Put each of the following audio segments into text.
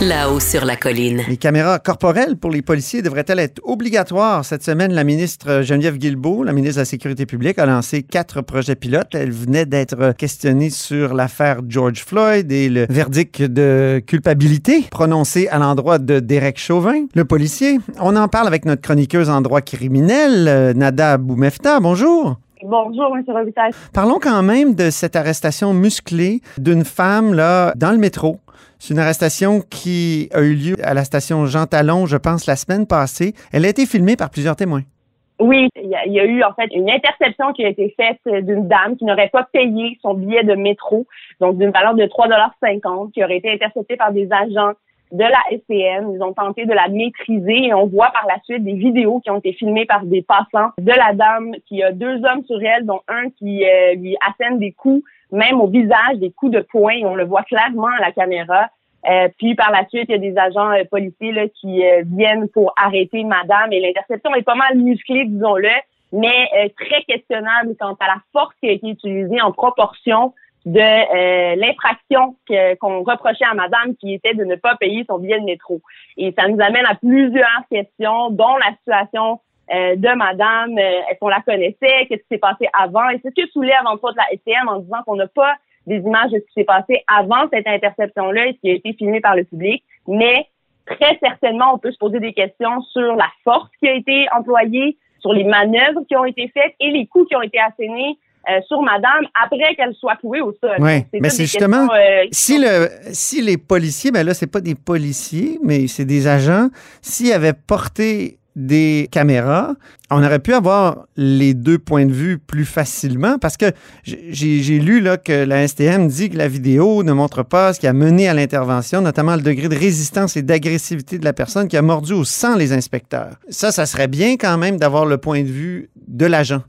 là-haut sur la colline. Les caméras corporelles pour les policiers devraient-elles être obligatoires? Cette semaine, la ministre Geneviève Guilbeault, la ministre de la Sécurité publique, a lancé quatre projets pilotes. Elle venait d'être questionnée sur l'affaire George Floyd et le verdict de culpabilité prononcé à l'endroit de Derek Chauvin, le policier. On en parle avec notre chroniqueuse en droit criminel, euh, Nada Boumefta. Bonjour. Bonjour, M. Robitaille. Parlons quand même de cette arrestation musclée d'une femme là dans le métro. C'est une arrestation qui a eu lieu à la station Jean Talon, je pense, la semaine passée. Elle a été filmée par plusieurs témoins. Oui, il y, a, eu en fait une interception qui a été faite d'une dame qui n'aurait pas payé son billet de métro, donc d'une valeur de 3,50 qui aurait été interceptée par des agents de la SPM. Ils ont tenté de la maîtriser et on voit par la suite des vidéos qui ont été filmées par des passants de la dame qui a deux hommes sur elle, dont un qui euh, lui assène des coups, même au visage, des coups de poing. On le voit clairement à la caméra. Euh, puis par la suite, il y a des agents euh, policiers là, qui euh, viennent pour arrêter madame et l'interception est pas mal musclée, disons-le, mais euh, très questionnable quant à la force qui a été utilisée en proportion de euh, l'infraction qu'on reprochait à madame qui était de ne pas payer son billet de métro. Et ça nous amène à plusieurs questions, dont la situation euh, de madame, euh, est-ce qu'on la connaissait, qu'est-ce qui s'est passé avant, et c'est ce que soulève entre autres la STM en disant qu'on n'a pas des images de ce qui s'est passé avant cette interception-là et ce qui a été filmé par le public, mais très certainement, on peut se poser des questions sur la force qui a été employée, sur les manœuvres qui ont été faites et les coups qui ont été assénés euh, sur madame après qu'elle soit clouée au sol. Oui, mais c'est justement euh, si le si les policiers, ben là c'est pas des policiers, mais c'est des agents, s'ils avaient porté des caméras, on aurait pu avoir les deux points de vue plus facilement parce que j'ai lu là, que la STM dit que la vidéo ne montre pas ce qui a mené à l'intervention, notamment le degré de résistance et d'agressivité de la personne qui a mordu au sang les inspecteurs. Ça, ça serait bien quand même d'avoir le point de vue de l'agent.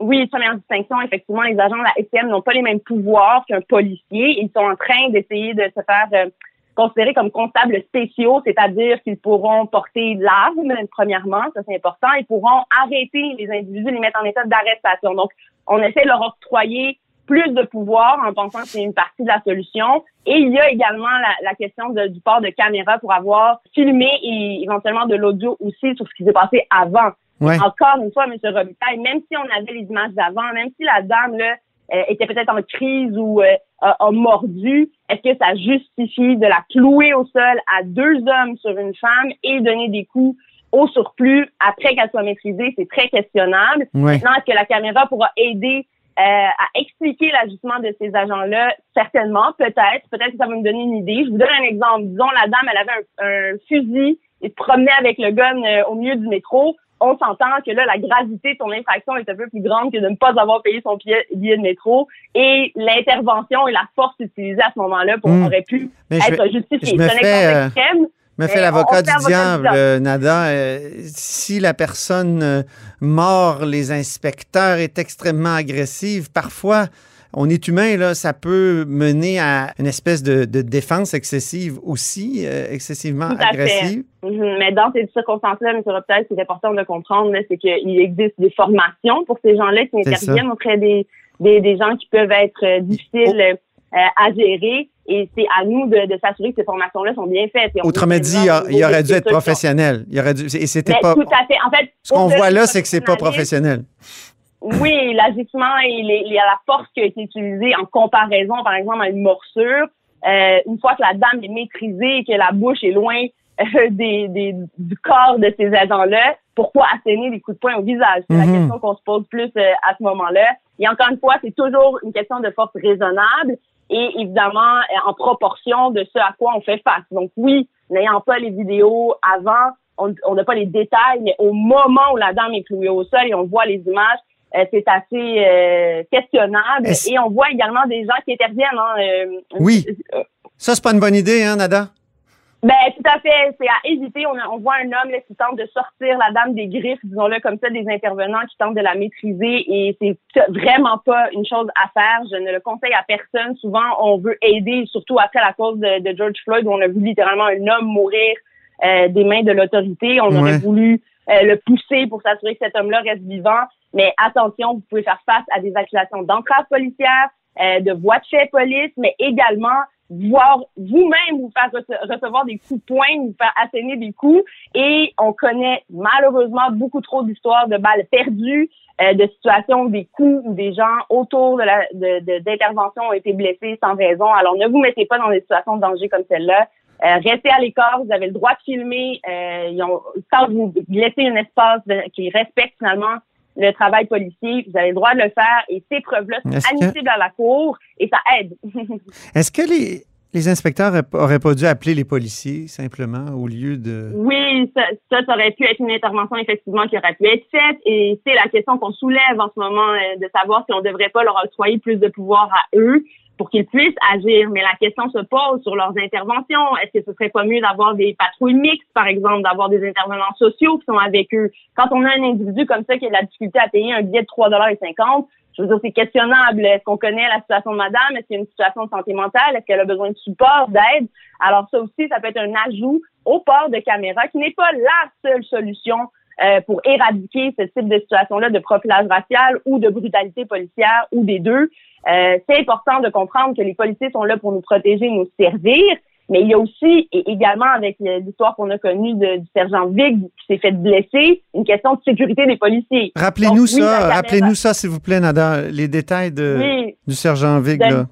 Oui, première distinction, effectivement, les agents de la STM n'ont pas les mêmes pouvoirs qu'un policier. Ils sont en train d'essayer de se faire euh, considérer comme comptables spéciaux, c'est-à-dire qu'ils pourront porter l'arme, premièrement, ça c'est important, ils pourront arrêter les individus, les mettre en état d'arrestation. Donc, on essaie de leur octroyer plus de pouvoir en pensant que c'est une partie de la solution. Et il y a également la, la question de, du port de caméra pour avoir filmé et éventuellement de l'audio aussi sur ce qui s'est passé avant. Ouais. Encore une fois, M. Robitaille, même si on avait les images d'avant, même si la dame là, euh, était peut-être en crise ou euh, a, a, mordu, est-ce que ça justifie de la clouer au sol à deux hommes sur une femme et donner des coups au surplus après qu'elle soit maîtrisée? C'est très questionnable. Ouais. Maintenant, est-ce que la caméra pourra aider euh, à expliquer l'ajustement de ces agents-là? Certainement, peut-être. Peut-être que ça va me donner une idée. Je vous donne un exemple. Disons, la dame, elle avait un, un fusil et se promenait avec le gun euh, au milieu du métro on s'entend que là, la gravité de son infraction est un peu plus grande que de ne pas avoir payé son billet, de métro et l'intervention et la force utilisée à ce moment-là pour, Mmh. aurait pu Mais être je, justifiée. je me fais, euh, me fait l'avocat du diable. euh, Nada. Euh, si la personne euh, mord les inspecteurs est extrêmement agressive, parfois on est humain, là, ça peut mener à une espèce de, de défense excessive aussi, euh, excessivement Tout à agressive. fait. Mhm. Mais dans ces circonstances-là, M. Robitaille, ce qui est important de comprendre, c'est qu'il existe des formations pour ces gens-là qui interviennent auprès des, des, des gens qui peuvent être euh, difficiles euh, à gérer. Et c'est à nous de, de s'assurer que ces formations-là sont bien faites. Et Autrement dit, il, aurait dû être professionnel. Il aurait dû, et c'était pas. tout à fait. En fait, Ce qu'on voit là, c'est que c'est pas professionnel. Oui, l'agissement et les, les- la force qui a été utilisée en comparaison, par exemple, à une morsure, euh, une fois que la dame est maîtrisée et que la bouche est loin euh, des, des- du corps de ces agents-là, pourquoi asséner des coups de poing au visage? C'est Mhm. la question qu'on se pose plus euh, à ce moment-là. Et encore une fois, c'est toujours une question de force raisonnable. et évidemment en proportion de ce à quoi on fait face. Donc oui, n'ayant pas les vidéos avant, on n'a pas les détails, mais au moment où la dame est clouée au sol et on voit les images, euh, c'est assez euh, questionnable. Et on voit également des gens qui interviennent. Hein, euh, oui. Ça, c'est pas une bonne idée, hein, Nada? Ben, tout à fait. C'est à éviter. On, on voit un homme là, qui tente de sortir la dame des griffes, disons-le comme ça, des intervenants qui tentent de la maîtriser et c'est vraiment pas une chose à faire. Je ne le conseille à personne. Souvent, on veut aider, surtout après la cause de, de George Floyd, où on a vu littéralement un homme mourir euh, des mains de l'autorité. On aurait voulu euh, le pousser pour s'assurer que cet homme-là reste vivant. Mais attention, vous pouvez faire face à des accusations d'entrave policière, euh, de voie de fait police, mais également voir vous-même vous faire recevoir des coups de poing, vous faire asséner des coups. Et on connaît malheureusement beaucoup trop d'histoires de balles perdues, de situations où des coups ou des gens autour de d'intervention ont été blessés sans raison. Alors ne vous mettez pas dans des situations de danger comme celle-là. Euh, restez à l'écart, vous avez le droit de filmer. Euh, ils ont, quand vous laissez un espace qui respecte finalement le travail policier, vous avez le droit de le faire et ces preuves-là sont admissibles à la cour et ça aide. Est-ce que les, les inspecteurs auraient pas dû appeler les policiers simplement au lieu de... Oui, ça, ça, aurait pu être une intervention effectivement qui aurait pu être faite et c'est la question qu'on soulève en ce moment euh, de savoir si on ne devrait pas leur octroyer plus de pouvoir à eux pour qu'ils puissent agir. Mais la question se pose sur leurs interventions. Est-ce que ce serait pas mieux d'avoir des patrouilles mixtes, par exemple, d'avoir des intervenants sociaux qui sont avec eux? Quand on a un individu comme ça qui a de la difficulté à payer un billet de 3,50 je veux dire, c'est questionnable. Est-ce qu'on connaît la situation de madame? Est-ce qu'il y a une situation de santé mentale? Est-ce qu'elle a besoin de support, d'aide? Alors ça aussi, ça peut être un ajout au port de caméra qui n'est pas la seule solution euh, pour éradiquer ce type de situation-là de profilage racial ou de brutalité policière ou des deux. Euh, c'est important de comprendre que les policiers sont là pour nous protéger, nous servir, mais il y a aussi, et également avec l'histoire qu'on a connue du sergent Vig qui s'est fait blesser, une question de sécurité des policiers. Rappelez-nous ça, rappelez-nous ça, s'il vous plaît, Nada, les détails de, du sergent Vig. Là.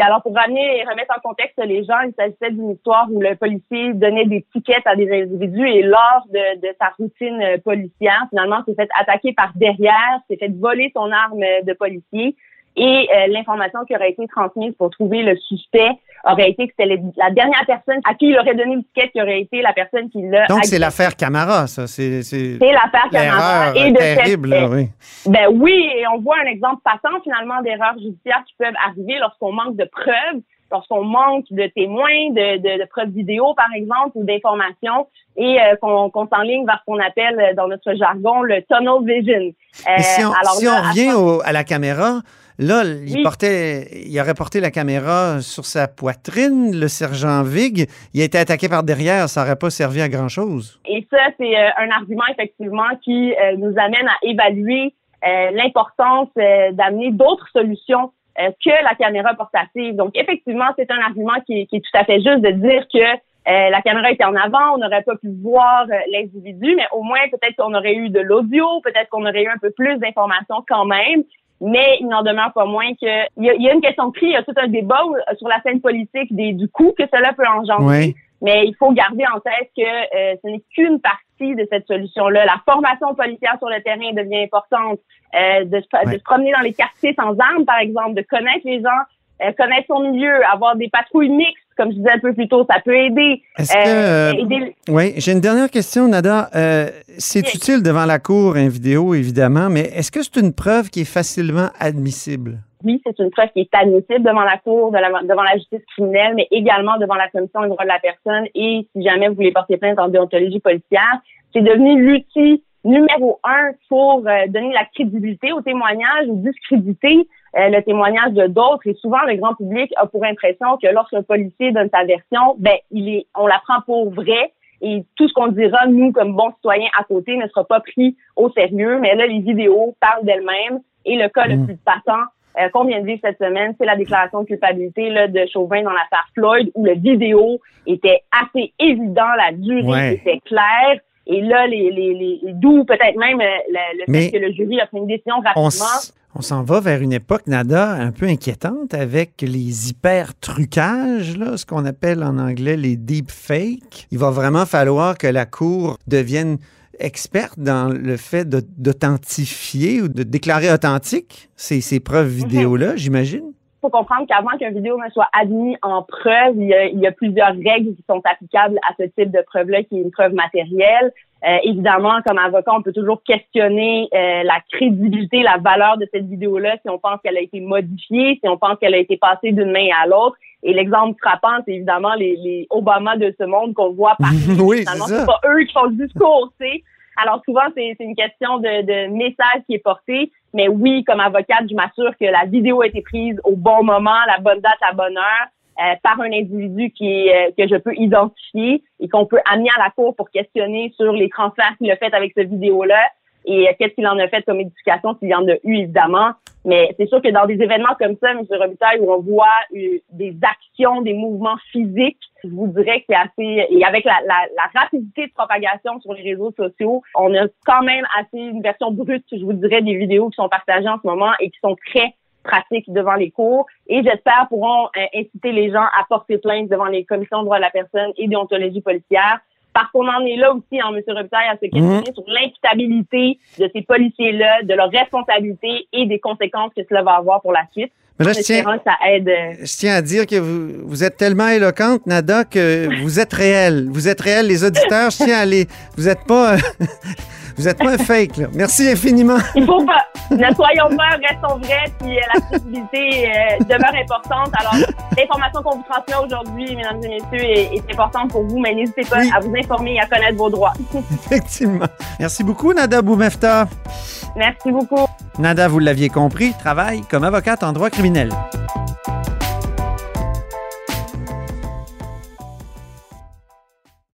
Alors, pour ramener et remettre en contexte les gens, il s'agissait d'une histoire où le policier donnait des tickets à des individus et lors de, de sa routine policière, finalement, s'est fait attaquer par derrière, s'est fait voler son arme de policier et euh, l'information qui aurait été transmise pour trouver le suspect aurait été que c'était la dernière personne à qui il aurait donné le ticket qui aurait été la personne qui l'a. Donc c'est l'affaire Camara, ça. C'est l'affaire Camara. Et de terrible, oui. Ben oui, et on voit un exemple passant finalement d'erreurs judiciaires qui peuvent arriver lorsqu'on manque de preuves lorsqu'on manque de témoins, de, de, preuves vidéo, par exemple, ou d'informations, et euh, qu'on s'enligne vers ce qu'on appelle dans notre jargon le tunnel vision. si on, euh, alors si on revient à la caméra, Là, il, portait, il aurait porté la caméra sur sa poitrine, le sergent Vig. Il a été attaqué par derrière. Ça n'aurait pas servi à grand-chose. Et ça, c'est euh, un argument, effectivement, qui euh, nous amène à évaluer euh, l'importance d'amener d'autres solutions que la caméra portative. Donc, effectivement, c'est un argument qui, est tout à fait juste de dire que la caméra était en avant, on n'aurait pas pu voir l'individu, mais au moins peut-être qu'on aurait eu de l'audio, peut-être qu'on aurait eu un peu plus d'informations quand même mais il n'en demeure pas moins que il y, a, une question de prix, il y a tout un débat sur la scène politique des, du coût que cela peut engendrer. Mais il faut garder en tête que euh, ce n'est qu'une partie de cette solution-là. La formation policière sur le terrain devient importante. Euh, de, de, se promener dans les quartiers sans armes, par exemple, de connaître les gens, euh, connaître son milieu, avoir des patrouilles mixtes, comme je disais un peu plus tôt, ça peut aider. Est-ce que, Oui, j'ai une dernière question, Nada. C'est utile devant la cour, une vidéo, évidemment, mais est-ce que c'est une preuve qui est facilement admissible? Oui, c'est une preuve qui est admissible devant la cour, devant la justice criminelle, mais également devant la commission des droits de la personne. Et si jamais vous voulez porter plainte en déontologie policière, c'est devenu l'outil numéro un pour donner la crédibilité au témoignage ou discréditer euh, le témoignage de d'autres et souvent le grand public a pour impression que lorsqu'un policier donne sa version, ben il est, on la prend pour vrai et tout ce qu'on dira nous comme bons citoyens à côté ne sera pas pris au sérieux. Mais là, les vidéos parlent d'elles-mêmes et le cas le mm. plus patent euh, qu'on vient de vivre cette semaine, c'est la déclaration de culpabilité là, de Chauvin dans l'affaire Floyd où le vidéo était assez évident, la durée était claire. Et là, les, les, les d'où peut-être même euh, le, fait que le jury a pris une décision rapidement. On s'en va vers une époque, Nada, un peu inquiétante avec les hyper-trucages, ce qu'on appelle en anglais les deep fakes. Il va vraiment falloir que la Cour devienne experte dans le fait d'authentifier ou de déclarer authentique ces, ces preuves mhm. vidéo-là, j'imagine? Faut comprendre qu'avant qu'un vidéo ne soit admis en preuve, il y, a, il y, a, plusieurs règles qui sont applicables à ce type de preuve-là, qui est une preuve matérielle. Euh, évidemment, comme avocat, on peut toujours questionner euh, la crédibilité, la valeur de cette vidéo-là si on pense qu'elle a été modifiée, si on pense qu'elle a été passée d'une main à l'autre. Et l'exemple frappant, c'est évidemment les, les Obama de ce monde qu'on voit partout. oui, c'est pas eux qui font le discours, c'est alors souvent, c'est une question de, de, message qui est porté. Mais oui, comme avocate, je m'assure que la vidéo a été prise au bon moment, la bonne date, la bonne heure, euh, par un individu qui euh, que je peux identifier et qu'on peut amener à la cour pour questionner sur les transferts qu'il a fait avec cette vidéo-là et euh, qu'est-ce qu'il en a fait comme éducation? S'il y en a eu évidemment. Mais c'est sûr que dans des événements comme ça, M. Robitaille, où on voit euh, des actions, des mouvements physiques, je vous dirais que c'est assez... Et avec la, rapidité de propagation sur les réseaux sociaux, on a quand même assez une version brute, je vous dirais, des vidéos qui sont partagées en ce moment et qui sont très pratiques devant les cours. Et j'espère pourront euh, inciter les gens à porter plainte devant les commissions de droits de la personne et déontologie policière parce qu'on en est là aussi, hein, M. Robitaille, à se questionner mhm. sur l'imputabilité de ces policiers-là, de leur responsabilité et des conséquences que cela va avoir pour la suite. Mais là, je tiens, ça aide. Euh, je tiens à dire que vous, vous, êtes tellement éloquente, Nada, que vous êtes réelle. Vous êtes réelle, les auditeurs. je tiens à les. Vous n'êtes pas. Vous n'êtes pas un fake, là. Merci infiniment. Il faut pas. Ne soyons pas, restons vrais, puis euh, la crédibilité euh, demeure importante. Alors, l'information qu'on vous transmet aujourd'hui, mesdames et messieurs, est, importante pour vous, mais n'hésitez pas à vous informer et à connaître vos droits. Effectivement. Merci beaucoup, Nada Boumefta. Merci beaucoup. Nada, vous l'aviez compris, travaille comme avocate en droit criminel.